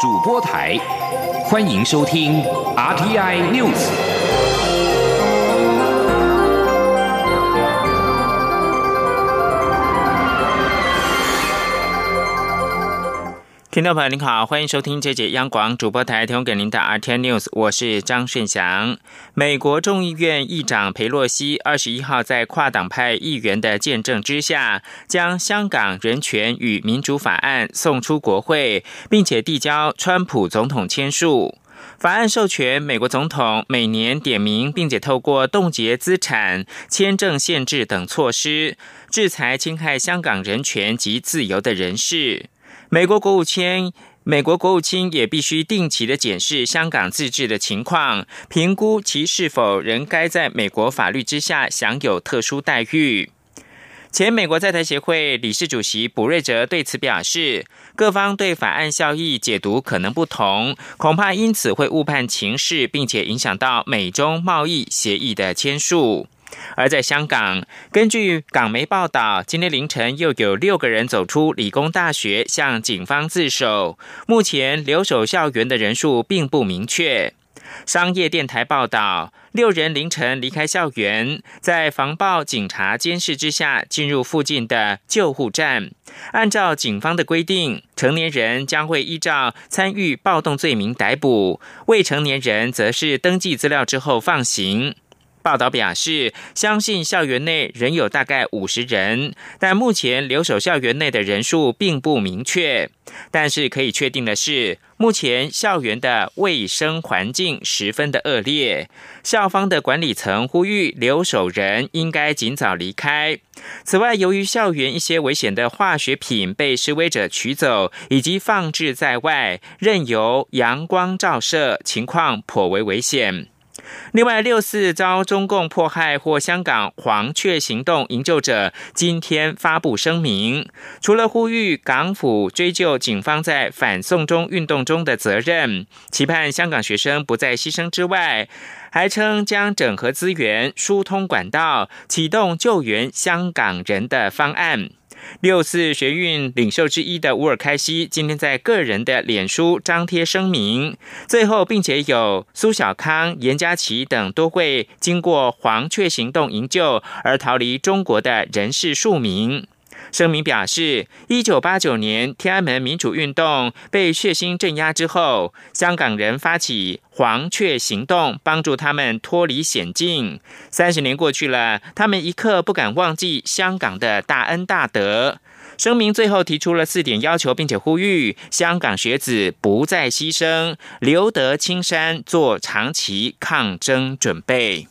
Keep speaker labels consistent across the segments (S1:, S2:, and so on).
S1: 主播台，欢迎收听 RTI News。
S2: 听众朋友您好，欢迎收听这节央广主播台提供给您的 RT News，我是张顺祥。美国众议院议长佩洛西二十一号在跨党派议员的见证之下，将香港人权与民主法案送出国会，并且递交川普总统签署。法案授权美国总统每年点名，并且透过冻结资产、签证限制等措施，制裁侵害香港人权及自由的人士。美国国务卿，美国国务卿也必须定期的检视香港自治的情况，评估其是否仍该在美国法律之下享有特殊待遇。前美国在台协会理事主席卜瑞哲对此表示，各方对法案效益解读可能不同，恐怕因此会误判情势，并且影响到美中贸易协议的签署。而在香港，根据港媒报道，今天凌晨又有六个人走出理工大学向警方自首。目前留守校园的人数并不明确。商业电台报道，六人凌晨离开校园，在防暴警察监视之下进入附近的救护站。按照警方的规定，成年人将会依照参与暴动罪名逮捕，未成年人则是登记资料之后放行。报道表示，相信校园内仍有大概五十人，但目前留守校园内的人数并不明确。但是可以确定的是，目前校园的卫生环境十分的恶劣。校方的管理层呼吁留守人应该尽早离开。此外，由于校园一些危险的化学品被示威者取走以及放置在外，任由阳光照射，情况颇为危险。另外，六四遭中共迫害或香港黄雀行动营救者今天发布声明，除了呼吁港府追究警方在反送中运动中的责任，期盼香港学生不再牺牲之外，还称将整合资源、疏通管道，启动救援香港人的方案。六四学运领袖之一的乌尔开西今天在个人的脸书张贴声明，最后并且有苏小康、严家琪等多位经过黄雀行动营救而逃离中国的人士数名。声明表示，一九八九年天安门民主运动被血腥镇压之后，香港人发起黄雀行动，帮助他们脱离险境。三十年过去了，他们一刻不敢忘记香港的大恩大德。声明最后提出了四点要求，并且呼吁香港学子不再牺牲，留得青山做长期抗争准备。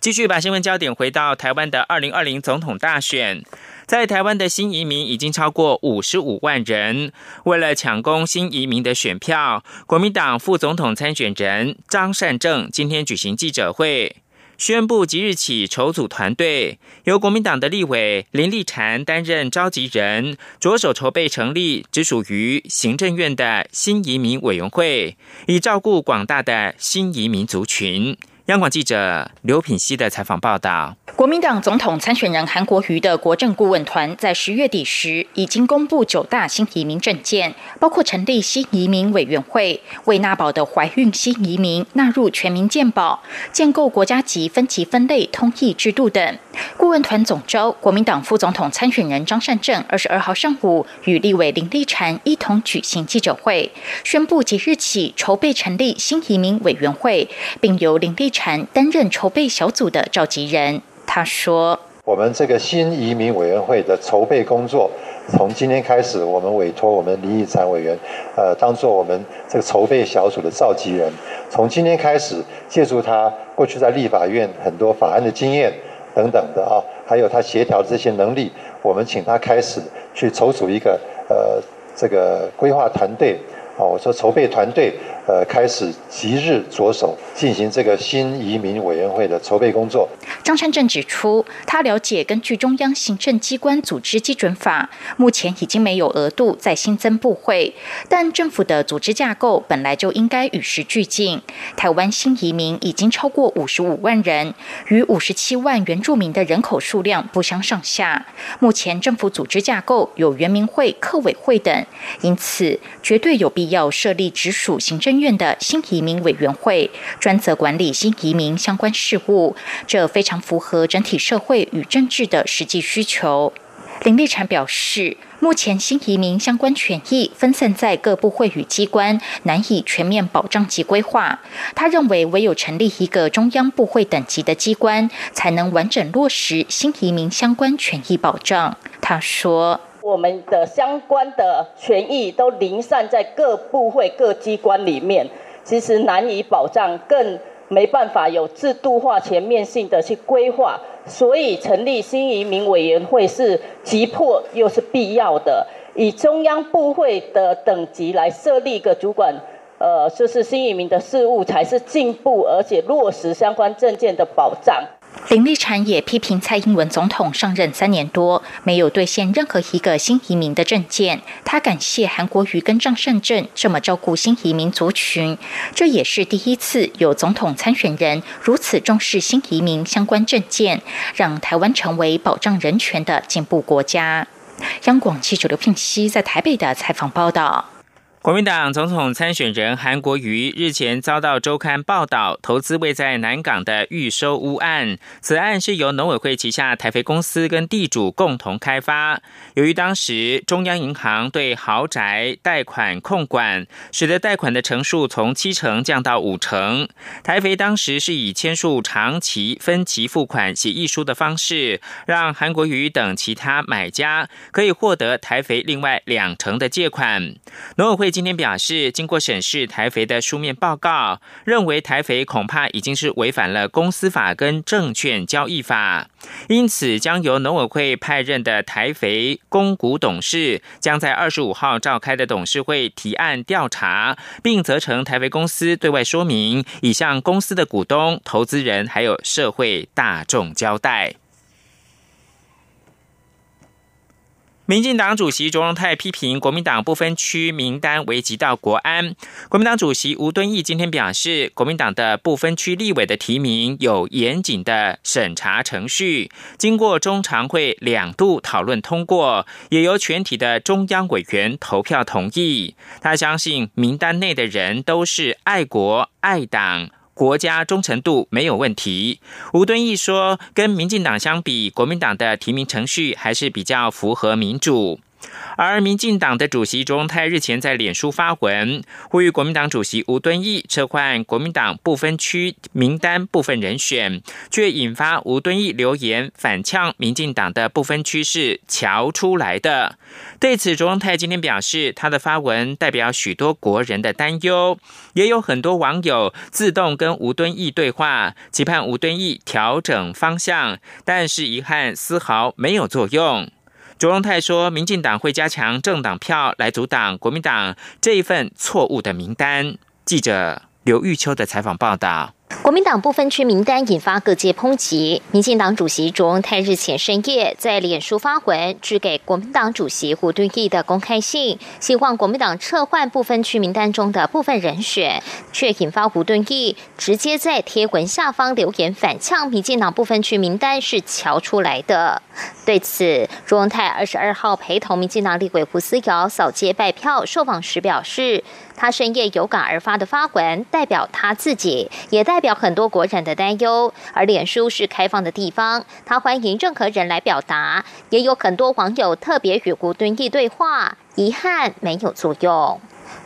S2: 继续把新闻焦点回到台湾的二零二零总统大选。在台湾的新移民已经超过五十五万人。为了抢攻新移民的选票，国民党副总统参选人张善政今天举行记者会，宣布即日起筹组团队，由国民党的立委林立禅担任召集人，着手筹备成立只属于行政院的新移民委员会，以照顾广大的新移民族群。央广记者刘品希的采访报道。
S3: 国民党总统参选人韩国瑜的国政顾问团在十月底时已经公布九大新移民政见，包括成立新移民委员会、为纳保的怀孕新移民纳入全民健保、建构国家级分级分类通译制度等。顾问团总召国民党副总统参选人张善政二十二号上午与立委林立禅一同举行记者会，宣布即日起筹备成立新移民委员会，并由林立禅担任筹备小组的召集人。他说：“我们这个新移民委员会的筹备工作，从今天开始，我们委托我们林义禅委员，呃，当做我们这个筹备小组的召集人。从今天开始，借助他过去在立法院很多法案的经验等等的啊，还有他协调的这些能力，我们请他开始去筹组一个呃这个规划团队啊，我说筹备团队
S4: 呃，开始即日着手进行这个新移民委员会的筹备工作。
S3: 张善政指出，他了解，根据中央行政机关组织基准法，目前已经没有额度再新增部会，但政府的组织架构本来就应该与时俱进。台湾新移民已经超过五十五万人，与五十七万原住民的人口数量不相上下。目前政府组织架构有原民会、客委会等，因此绝对有必要设立直属行政院的新移民委员会，专责管理新移民相关事务。这非常。符合整体社会与政治的实际需求。林立产表示，目前新移民相关权益分散在各部会与机关，难以全面保障及规划。他认为，唯有成立一个中央部会等级的机关，才能完整落实新移民相关权益保障。他说：“
S5: 我们的相关的权益都零散在各部会各机关里面，其实难以保障，更。”没办法有制度化、全面性的去规划，所以成立新移民委员会是急迫又是必要的。以中央部会的等级来设立一个主管，呃，就是新移民的事务，才是进步而且落实相关证件的保障。
S3: 林立产也批评蔡英文总统上任三年多，没有兑现任何一个新移民的证件。他感谢韩国瑜跟张善政这么照顾新移民族群，这也是第一次有总统参选人如此重视新移民相关证件，让台湾成为保障人权的进步国家。央广记者刘聘熙在台北的采访报道。
S2: 国民党总统参选人韩国瑜日前遭到周刊报道投资位在南港的预收屋案，此案是由农委会旗下台肥公司跟地主共同开发。由于当时中央银行对豪宅贷款控管，使得贷款的成数从七成降到五成。台肥当时是以签署长期分期付款协议书的方式，让韩国瑜等其他买家可以获得台肥另外两成的借款。农委会。今天表示，经过审视台肥的书面报告，认为台肥恐怕已经是违反了公司法跟证券交易法，因此将由农委会派任的台肥公股董事，将在二十五号召开的董事会提案调查，并责成台肥公司对外说明，以向公司的股东、投资人还有社会大众交代。民进党主席卓荣泰批评国民党不分区名单危及到国安。国民党主席吴敦义今天表示，国民党的不分区立委的提名有严谨的审查程序，经过中常会两度讨论通过，也由全体的中央委员投票同意。他相信名单内的人都是爱国爱党。国家忠诚度没有问题。吴敦义说，跟民进党相比，国民党的提名程序还是比较符合民主。而民进党的主席卓荣泰日前在脸书发文，呼吁国民党主席吴敦义撤换国民党部分区名单部分人选，却引发吴敦义留言反呛民进党的部分区是瞧出来的。对此，卓荣泰今天表示，他的发文代表许多国人的担忧，也有很多网友自动跟吴敦义对话，期盼吴敦义调整方向，但是遗憾丝毫没有作用。卓荣泰说，民进党会加强政党票来阻挡国民党这一份错误的名单。记者刘玉秋的采访报道。
S6: 国民党不分区名单引发各界抨击。民进党主席卓荣泰日前深夜在脸书发文，致给国民党主席胡敦义的公开信，希望国民党撤换不分区名单中的部分人选，却引发胡敦义直接在贴文下方留言反呛民进党不分区名单是瞧出来的。对此，卓荣泰二十二号陪同民进党立委胡思瑶扫街拜票，受访时表示。他深夜有感而发的发文，代表他自己，也代表很多国人的担忧。而脸书是开放的地方，他欢迎任何人来表达。也有很多网友特别与吴敦义对话，遗憾没有作用。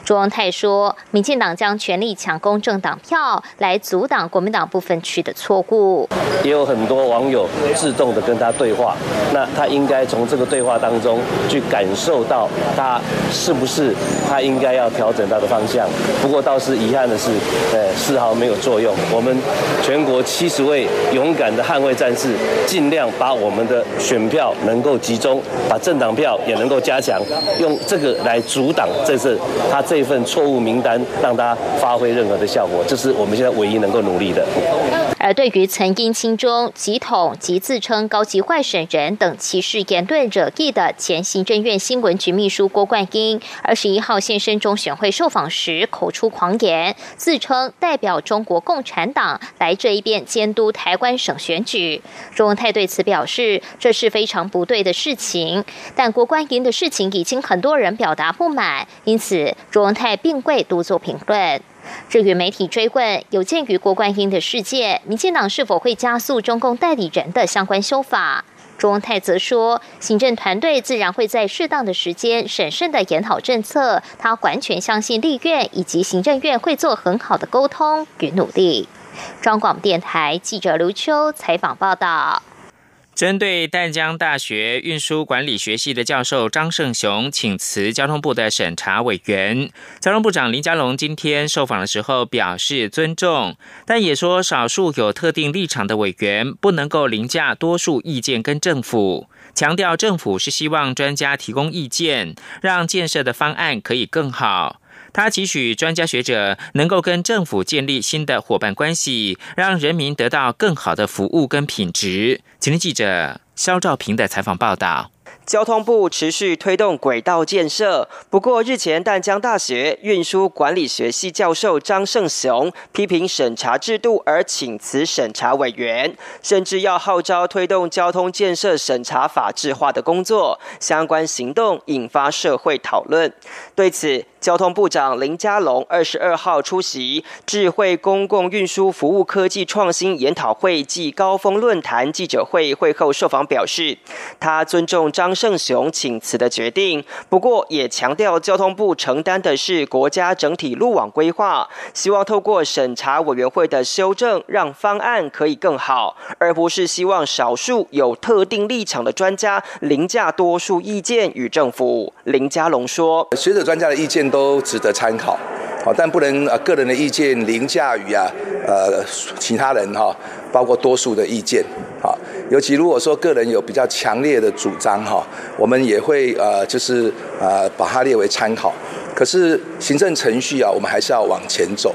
S6: 朱荣泰说：“民进党将全力抢攻政党票，来阻挡国民党部分区的错误。
S7: 也有很多网友自动的跟他对话，那他应该从这个对话当中去感受到他是不是他应该要调整他的方向。不过倒是遗憾的是，呃，丝毫没有作用。我们全国七十位勇敢的捍卫战士，尽量把我们的选票能够集中，把政党票也能够加强，用这个来阻挡这次他这。”份错误名单让它发挥任何的效果，这是我们现在唯一能够努力的。
S6: 而对于曾因亲中、极统及自称高级外省人等歧视言论惹议的前行政院新闻局秘书郭冠英，二十一号现身中选会受访时，口出狂言，自称代表中国共产党来这一边监督台湾省选举。钟文泰对此表示，这是非常不对的事情。但郭冠英的事情已经很多人表达不满，因此钟文泰并未多做评论。至于媒体追问，有鉴于郭冠英的事件，民进党是否会加速中共代理人的相关修法？中泰则说，行政团队自然会在适当的时间审慎的研讨政策，他完全相信立院以及行政院会做很好的沟通与努力。中广电台记者刘秋采访报道。
S2: 针对淡江大学运输管理学系的教授张胜雄请辞交通部的审查委员，交通部长林佳龙今天受访的时候表示尊重，但也说少数有特定立场的委员不能够凌驾多数意见跟政府，强调政府是希望专家提供意见，让建设的方案可以更好。他期许专家学者能够跟政府建立新的伙伴关系，让人民得到更好的服务跟品质。请听记者肖兆平的采访报道。
S8: 交通部持续推动轨道建设，不过日前淡江大学运输管理学系教授张胜雄批评审查制度而请辞审查委员，甚至要号召推动交通建设审查法制化的工作，相关行动引发社会讨论。对此，交通部长林佳龙二十二号出席智慧公共运输服务科技创新研讨会暨高峰论坛记者会会后受访表示，他尊重张胜雄请辞的决定，不过也强调交通部承担的是国家整体路网规划，希望透过审查委员会的修正，让方案可以更好，而不是希望少数有特定立场的专家凌驾多数意见与政府。林家龙说：“
S9: 学者专家的意见。”都值得参考，好，但不能呃个人的意见凌驾于啊呃其他人哈，包括多数的意见，好，尤其如果说个人有比较强烈的主张哈，我们也会呃就是呃把它列为参考，可是行政程序啊，我们还是要往前走。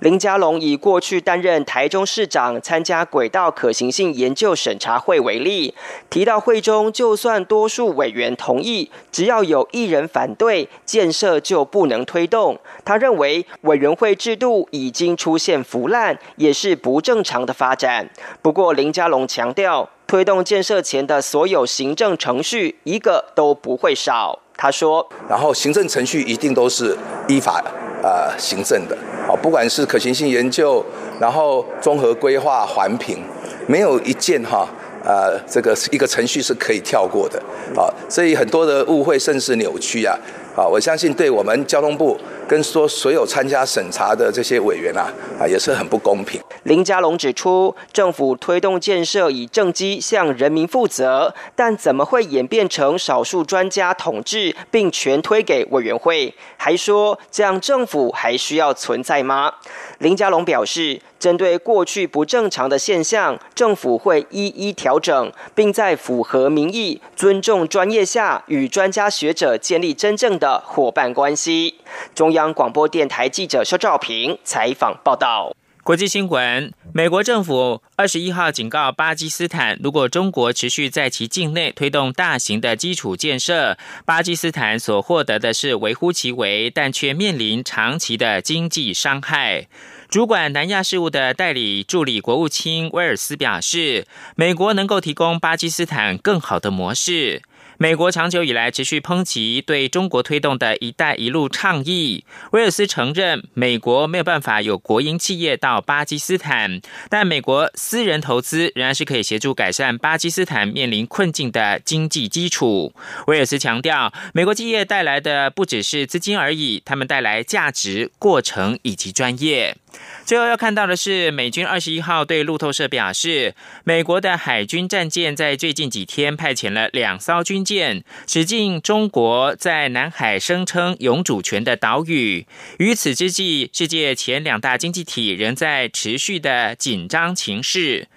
S8: 林佳龙以过去担任台中市长、参加轨道可行性研究审查会为例，提到会中就算多数委员同意，只要有一人反对，建设就不能推动。他认为委员会制度已经出现腐烂，也是不正常的发展。不过林佳龙强调，推动建设前的所有行政程序一个都不会少。他说：“
S9: 然后行政程序一定都是依法呃行政的。”好，不管是可行性研究，然后综合规划环评，没有一件哈，呃，这个一个程序是可以跳过的，啊，所以很多的误会甚至扭曲啊，啊，我相信对我们交通部。跟说所有参加审查的这些委员啊，啊也是很不公平。
S8: 林佳龙指出，政府推动建设以政绩向人民负责，但怎么会演变成少数专家统治并全推给委员会？还说这样政府还需要存在吗？林佳龙表示。针对过去不正常的现象，政府会一一调整，并在符合民意、尊重专业下，与专家学者建立真正的的伙伴关系。中央广播电台记者肖兆平采访报道。
S2: 国际新闻：美国政府二十一号警告巴基斯坦，如果中国持续在其境内推动大型的基础建设，巴基斯坦所获得的是微乎其微，但却面临长期的经济伤害。主管南亚事务的代理助理国务卿威尔斯表示，美国能够提供巴基斯坦更好的模式。美国长久以来持续抨击对中国推动的一带一路倡议。威尔斯承认，美国没有办法有国营企业到巴基斯坦，但美国私人投资仍然是可以协助改善巴基斯坦面临困境的经济基础。威尔斯强调，美国企业带来的不只是资金而已，他们带来价值、过程以及专业。最后要看到的是，美军二十一号对路透社表示，美国的海军战舰在最近几天派遣了两艘军舰驶进中国在南海声称永主权的岛屿。于此之际，世界前两大经济体仍在持续的紧张情势。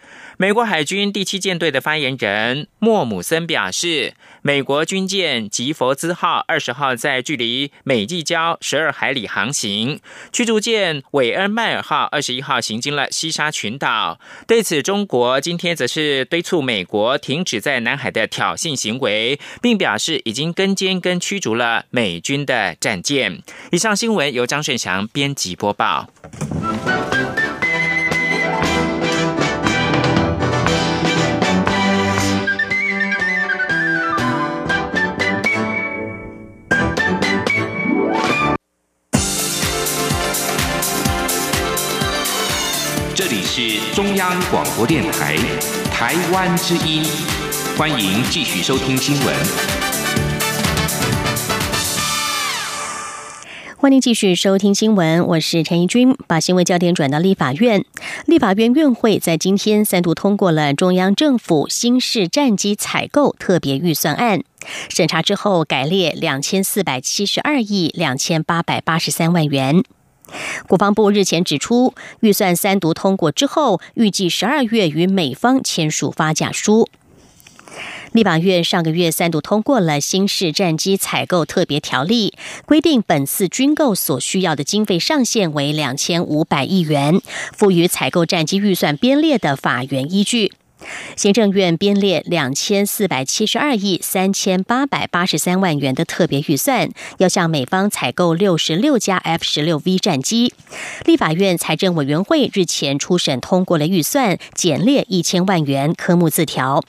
S2: 美国海军第七舰队的发言人莫姆森表示，美国军舰吉佛兹号二十号在距离美济礁十二海里航行，驱逐舰韦恩迈尔号二十一号行经了西沙群岛。对此，中国今天则是敦促美国停止在南海的挑衅行为，并表示已经跟监跟驱逐了美军的战舰。以上新闻由张顺祥编辑播报。
S1: 是中央广播电台台湾之音，欢迎继续收听新闻。
S10: 欢迎继续收听新闻，我是陈怡君，把新闻焦点转到立法院。立法院院会在今天三度通过了中央政府新式战机采购特别预算案，审查之后改列两千四百七十二亿两千八百八十三万元。国防部日前指出，预算三读通过之后，预计十二月与美方签署发假书。立法院上个月三度通过了新式战机采购特别条例，规定本次军购所需要的经费上限为两千五百亿元，赋予采购战机预算编列的法源依据。行政院编列两千四百七十二亿三千八百八十三万元的特别预算，要向美方采购六十六架 F 十六 V 战机。立法院财政委员会日前初审通过了预算，减列一千万元科目字条。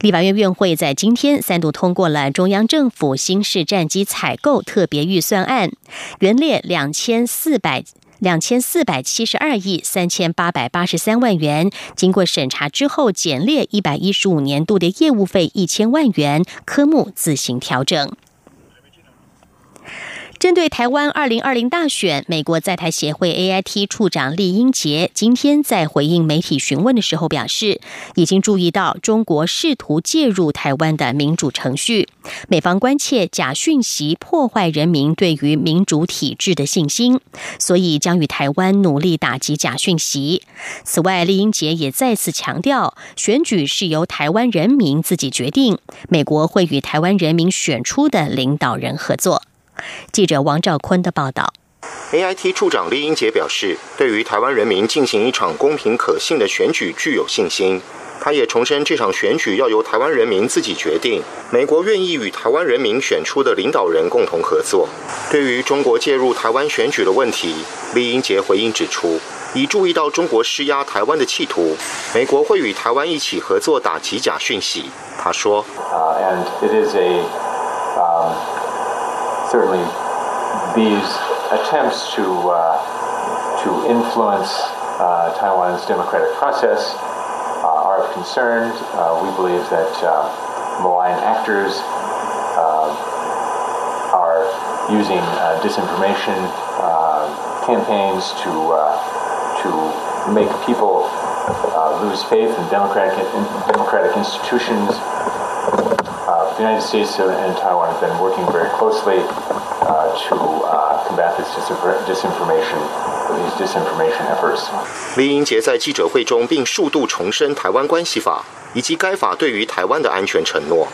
S10: 立法院院会在今天三度通过了中央政府新式战机采购特别预算案，原列两千四百。两千四百七十二亿三千八百八十三万元，经过审查之后，减列一百一十五年度的业务费一千万元，科目自行调整。针对台湾二零二零大选，美国在台协会 AIT 处长厉英杰今天在回应媒体询问的时候表示，已经注意到中国试图介入台湾的民主程序，美方关切假讯息破坏人民对于民主体制的信心，所以将与台湾努力打击假讯息。此外，厉英杰也再次强调，选举是由台湾人民自己决定，美国会与台湾人民选出的领导人合作。记者王兆坤的报道
S11: ：AIT 处长李英杰表示，对于台湾人民进行一场公平可信的选举具有信心。他也重申，这场选举要由台湾人民自己决定。美国愿意与台湾人民选出的领导人共同合作。对于中国介入台湾选举的问题，李英杰回应指出，已注意到中国施压台湾的企图，美国会与台湾一起合作打击假讯息。他说：“And it is a
S12: certainly these attempts to uh, to influence uh, Taiwan's democratic process uh, are of concern. Uh, we believe that uh, malign actors uh, are using disinformation campaigns to to make people lose faith in democratic in democratic institutions
S11: 李英杰在记者会中并数度重申台湾关系法以及该法对于台湾的安全承诺。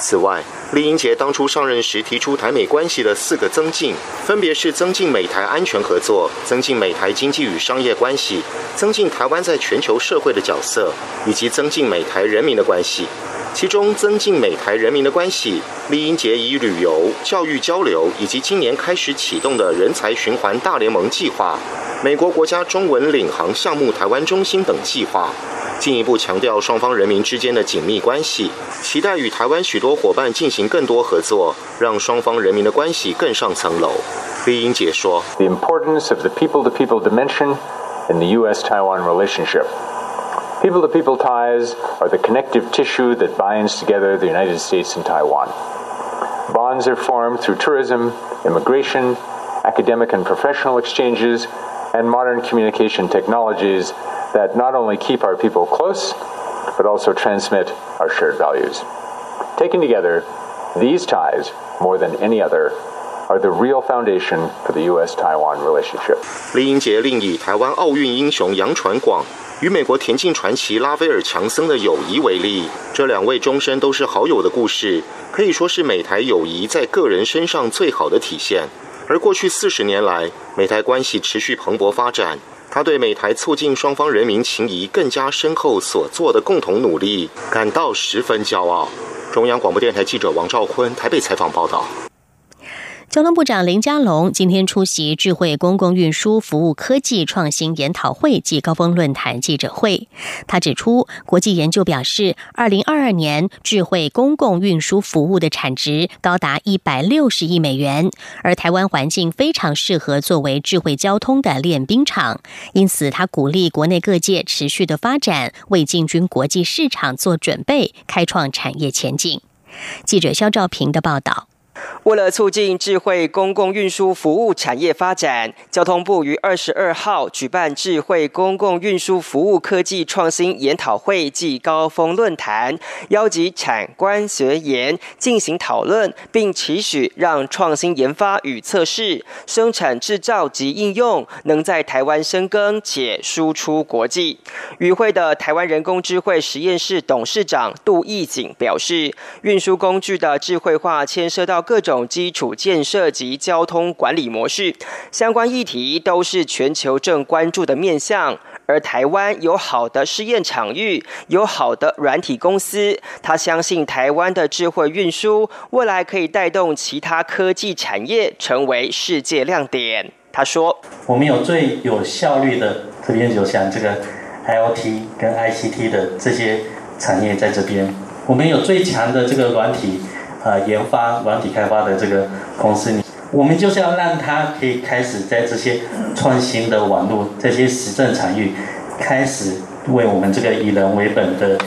S11: 此外李英杰当初上任时提出台美关系的四个增进分别是增进美台安全合作增进美台经济与商业关系增进台湾在全球社会的角色以及增进美台人民的关系。其中，增进美台人民的关系，李英杰以旅游、教育交流，以及今年开始启动的人才循环大联盟计划、美国国家中文领航项目台湾中心等计划，进一步强调双方人民之间的紧密关系，期待与台湾许多伙伴进行更多合作，让双方人民的关系更上层楼。李英杰说
S12: ：“The importance of the people-to-people dimension in the U.S.-Taiwan relationship.” People to people ties are the connective tissue that binds together the United States and Taiwan. Bonds are formed through tourism, immigration, academic and professional exchanges, and modern communication technologies that not only keep our people close, but also transmit our shared values. Taken together, these ties, more than any other, are the real foundation for the U.S.-Taiwan relationship.
S11: 李英杰另以台湾奥运英雄杨传广 与美国田径传奇拉斐尔·强森的友谊为例，这两位终身都是好友的故事，可以说是美台友谊在个人身上最好的体现。而过去四十年来，美台关系持续蓬勃发展，他对美台促进双方人民情谊更加深厚所做的共同努力感到十分骄傲。中央广播电台记者王兆坤台北采访报道。
S10: 交通部长林佳龙今天出席智慧公共运输服务科技创新研讨会暨高峰论坛记者会。他指出，国际研究表示，二零二二年智慧公共运输服务的产值高达一百六十亿美元，而台湾环境非常适合作为智慧交通的练兵场。因此，他鼓励国内各界持续的发展，为进军国际市场做准备，开创产业前景。记者肖兆平的报道。
S8: 为了促进智慧公共运输服务产业发展，交通部于二十二号举办智慧公共运输服务科技创新研讨会暨高峰论坛，邀集产官学研进行讨论，并期许让创新研发与测试、生产制造及应用能在台湾深耕且输出国际。与会的台湾人工智慧实验室董事长杜义景表示，运输工具的智慧化牵涉到。各种基础建设及交通管理模式相关议题，都是全球正关注的面向。而台湾有好的试验场域，有好的软体公司，他相信台湾的智慧运输未来可以带动其他科技产业成为世界亮点。他说：“
S13: 我们有最有效率的，特别就像这个 IOT 跟 ICT 的这些产业在这边，我们有最强的这个软体。”啊，研发软体开发的这个公司，我们就是要让它可以开始在这些创新的网络、这些实证场域，开始为我们这个以人为本的。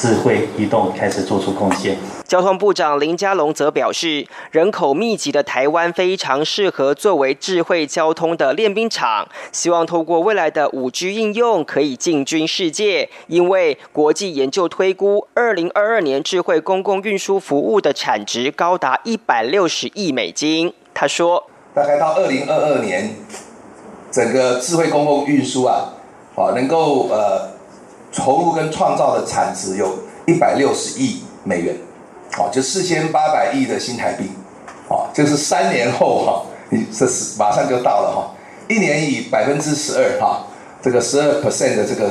S13: 智慧移动开始做出贡献。
S8: 交通部长林佳龙则表示，人口密集的台湾非常适合作为智慧交通的练兵场，希望透过未来的五 G 应用可以进军世界。因为国际研究推估，二零二二年智慧公共运输服务的产值高达一百六十亿美金。他说，
S9: 大概到二零二二年，整个智慧公共运输啊，好能够呃。投入跟创造的产值有一百六十亿美元，哦，就四千八百亿的新台币，哦，就是三年后哈，你这是马上就到了哈，一年以百分之十二哈，这个十二 percent 的这个。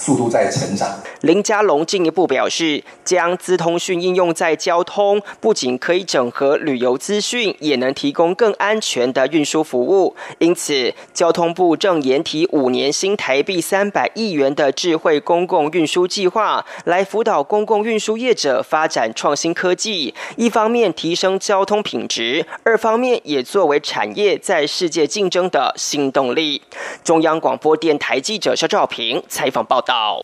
S9: 速度在成长。
S8: 林佳龙进一步表示，将资通讯应用在交通，不仅可以整合旅游资讯，也能提供更安全的运输服务。因此，交通部正研提五年新台币三百亿元的智慧公共运输计划，来辅导公共运输业者发展创新科技。一方面提升交通品质，二方面也作为产业在世界竞争的新动力。中央广播电台记者肖兆平采访报道。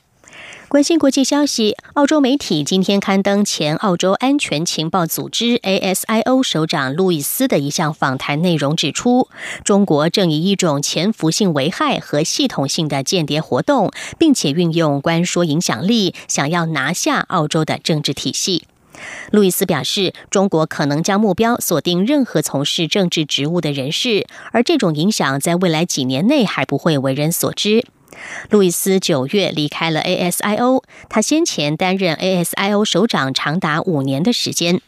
S10: 关心国际消息，澳洲媒体今天刊登前澳洲安全情报组织 ASIO 首长路易斯的一项访谈内容，指出中国正以一种潜伏性危害和系统性的间谍活动，并且运用官说影响力，想要拿下澳洲的政治体系。路易斯表示，中国可能将目标锁定任何从事政治职务的人士，而这种影响在未来几年内还不会为人所知。路易斯九月离开了 ASIO，他先前担任 ASIO 首长长达五年的时间。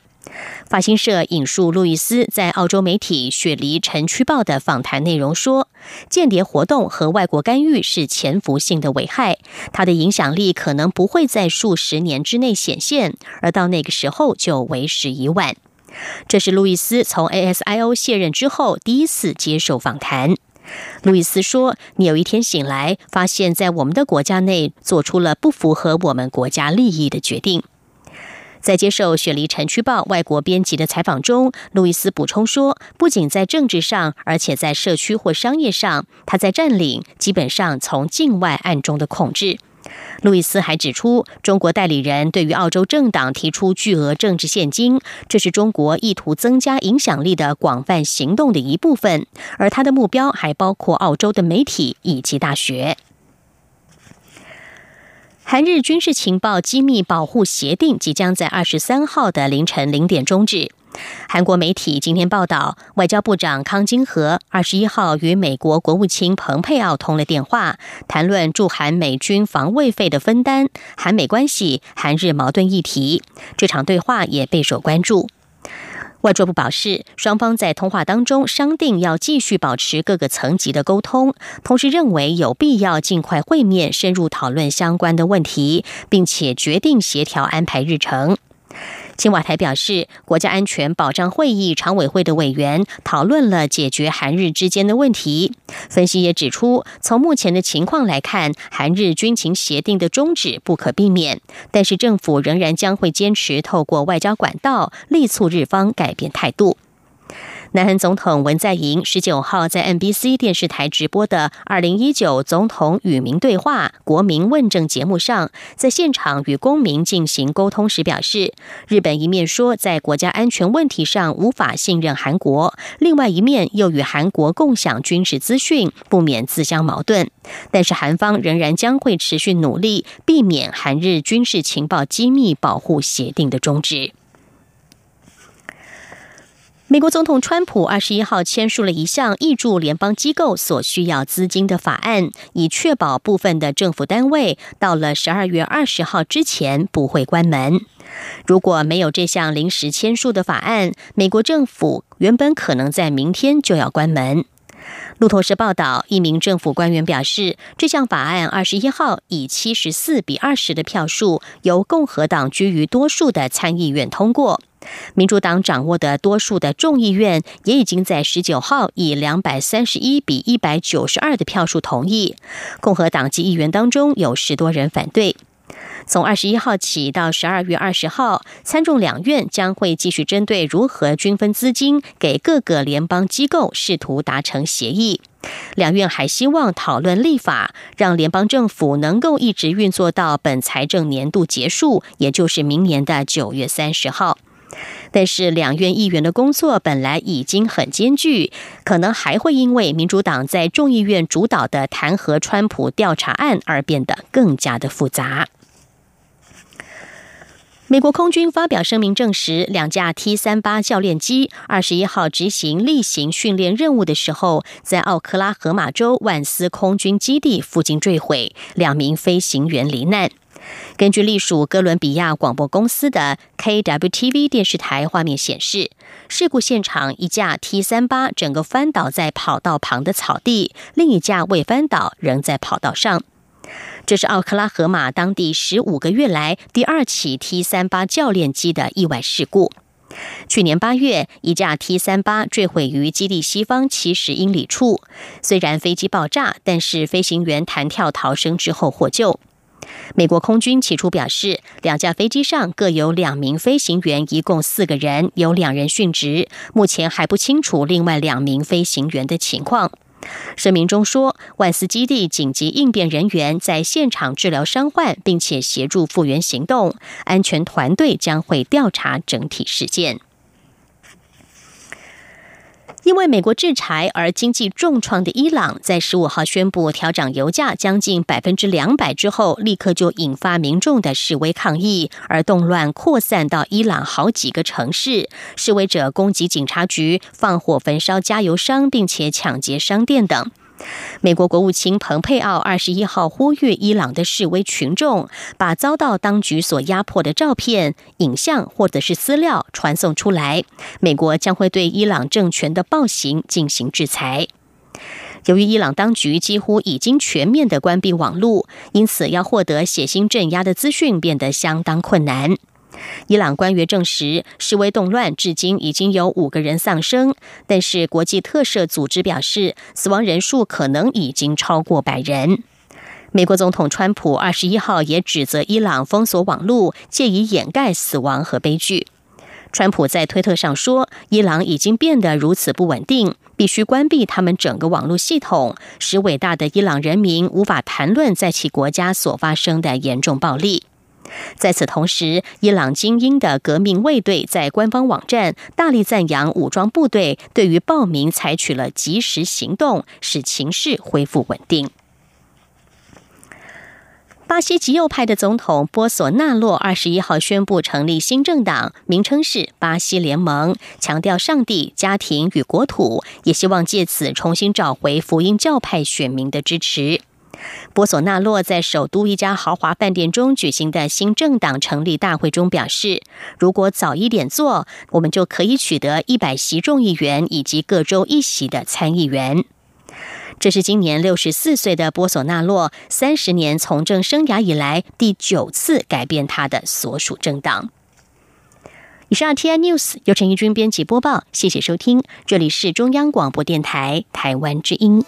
S10: 法新社引述路易斯在澳洲媒体《雪梨城区报》的访谈内容说：“间谍活动和外国干预是潜伏性的危害，他的影响力可能不会在数十年之内显现，而到那个时候就为时已晚。”这是路易斯从 ASIO 卸任之后第一次接受访谈。路易斯说：“你有一天醒来，发现，在我们的国家内做出了不符合我们国家利益的决定。”在接受《雪梨城区报》外国编辑的采访中，路易斯补充说：“不仅在政治上，而且在社区或商业上，他在占领基本上从境外暗中的控制。”路易斯还指出，中国代理人对于澳洲政党提出巨额政治现金，这是中国意图增加影响力的广泛行动的一部分，而他的目标还包括澳洲的媒体以及大学。韩日军事情报机密保护协定即将在二十三号的凌晨零点终止。韩国媒体今天报道，外交部长康金和二十一号与美国国务卿蓬佩奥通了电话，谈论驻韩美军防卫费的分担、韩美关系、韩日矛盾议题。这场对话也备受关注。外交部表示，双方在通话当中商定要继续保持各个层级的沟通，同时认为有必要尽快会面，深入讨论相关的问题，并且决定协调安排日程。青瓦台表示，国家安全保障会议常委会的委员讨论了解决韩日之间的问题。分析也指出，从目前的情况来看，韩日军情协定的终止不可避免，但是政府仍然将会坚持透过外交管道力促日方改变态度。南韩总统文在寅十九号在 NBC 电视台直播的二零一九总统与民对话国民问政节目上，在现场与公民进行沟通时表示，日本一面说在国家安全问题上无法信任韩国，另外一面又与韩国共享军事资讯，不免自相矛盾。但是韩方仍然将会持续努力，避免韩日军事情报机密保护协定的终止。美国总统川普二十一号签署了一项挹注联邦机构所需要资金的法案，以确保部分的政府单位到了十二月二十号之前不会关门。如果没有这项临时签署的法案，美国政府原本可能在明天就要关门。路透社报道，一名政府官员表示，这项法案二十一号以七十四比二十的票数，由共和党居于多数的参议院通过。民主党掌握的多数的众议院也已经在十九号以两百三十一比一百九十二的票数同意，共和党籍议员当中有十多人反对。从二十一号起到十二月二十号，参众两院将会继续针对如何均分资金给各个联邦机构，试图达成协议。两院还希望讨论立法，让联邦政府能够一直运作到本财政年度结束，也就是明年的九月三十号。但是，两院议员的工作本来已经很艰巨，可能还会因为民主党在众议院主导的弹劾川普调查案而变得更加的复杂。美国空军发表声明证实，两架 T 三八教练机二十一号执行例行训练任务的时候，在奥克拉荷马州万斯空军基地附近坠毁，两名飞行员罹难。根据隶属哥伦比亚广播公司的 KWTV 电视台画面显示，事故现场一架 T 三八整个翻倒在跑道旁的草地，另一架未翻倒，仍在跑道上。这是奥克拉荷马当地十五个月来第二起 T 三八教练机的意外事故。去年八月，一架 T 三八坠毁于基地西方七十英里处，虽然飞机爆炸，但是飞行员弹跳逃生之后获救。美国空军起初表示，两架飞机上各有两名飞行员，一共四个人，有两人殉职。目前还不清楚另外两名飞行员的情况。声明中说，万斯基地紧急应变人员在现场治疗伤患，并且协助复原行动。安全团队将会调查整体事件。因为美国制裁而经济重创的伊朗，在十五号宣布调涨油价将近百分之两百之后，立刻就引发民众的示威抗议，而动乱扩散到伊朗好几个城市，示威者攻击警察局，放火焚烧加油商，并且抢劫商店等。美国国务卿蓬佩奥二十一号呼吁伊朗的示威群众把遭到当局所压迫的照片、影像或者是资料传送出来，美国将会对伊朗政权的暴行进行制裁。由于伊朗当局几乎已经全面的关闭网络，因此要获得血腥镇压的资讯变得相当困难。伊朗官员证实，示威动乱至今已经有五个人丧生，但是国际特赦组织表示，死亡人数可能已经超过百人。美国总统川普二十一号也指责伊朗封锁网络，借以掩盖死亡和悲剧。川普在推特上说：“伊朗已经变得如此不稳定，必须关闭他们整个网络系统，使伟大的伊朗人民无法谈论在其国家所发生的严重暴力。”在此同时，伊朗精英的革命卫队在官方网站大力赞扬武装部队对于暴民采取了及时行动，使情势恢复稳定。巴西极右派的总统波索纳洛二十一号宣布成立新政党，名称是巴西联盟，强调上帝、家庭与国土，也希望借此重新找回福音教派选民的支持。波索纳洛在首都一家豪华饭店中举行的新政党成立大会中表示：“如果早一点做，我们就可以取得一百席众议员以及各州一席的参议员。”这是今年六十四岁的波索纳洛三十年从政生涯以来第九次改变他的所属政党。以上 T I News 由陈义军编辑播报，谢谢收听，这里是中央广播电台台湾之音。